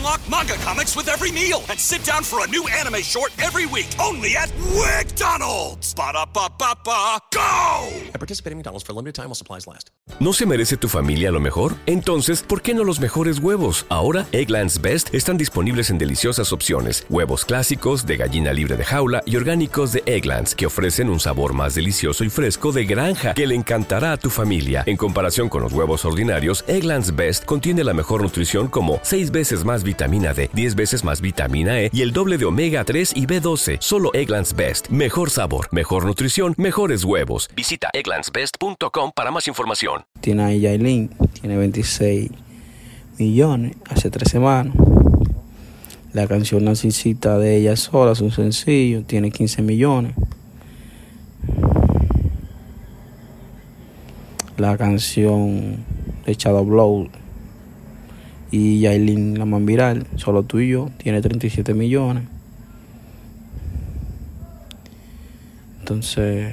Unlock manga comics with every meal and sit down for a new anime short every week only at go! I participate in McDonald's for a limited time while supplies last. ¿No se merece tu familia lo mejor? Entonces, ¿por qué no los mejores huevos? Ahora, Egglands Best están disponibles en deliciosas opciones. Huevos clásicos, de gallina libre de jaula y orgánicos de Egglands, que ofrecen un sabor más delicioso y fresco de granja que le encantará a tu familia. En comparación con los huevos ordinarios, Egglands Best contiene la mejor nutrición como 6 veces más vitamina D, 10 veces más vitamina E y el doble de omega 3 y B12. Solo Egglands Best. Mejor sabor, mejor nutrición, mejores huevos. Visita egglandsbest.com para más información. Tiene ahí Yailin, tiene 26 millones hace tres semanas. La canción Narcisita de ella sola es un sencillo, tiene 15 millones. La canción de Shadow Blow y Yailin, la más viral, solo tú y yo, tiene 37 millones. Entonces,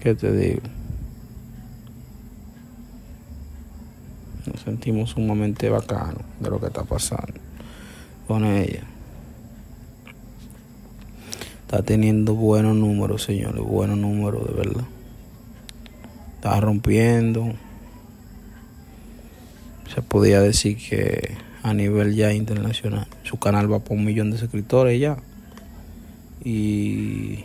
¿Qué te digo? Nos sentimos sumamente bacanos de lo que está pasando con ella. Está teniendo buenos números, señores, buenos números de verdad. Está rompiendo. Se podía decir que a nivel ya internacional. Su canal va por un millón de suscriptores ya. Y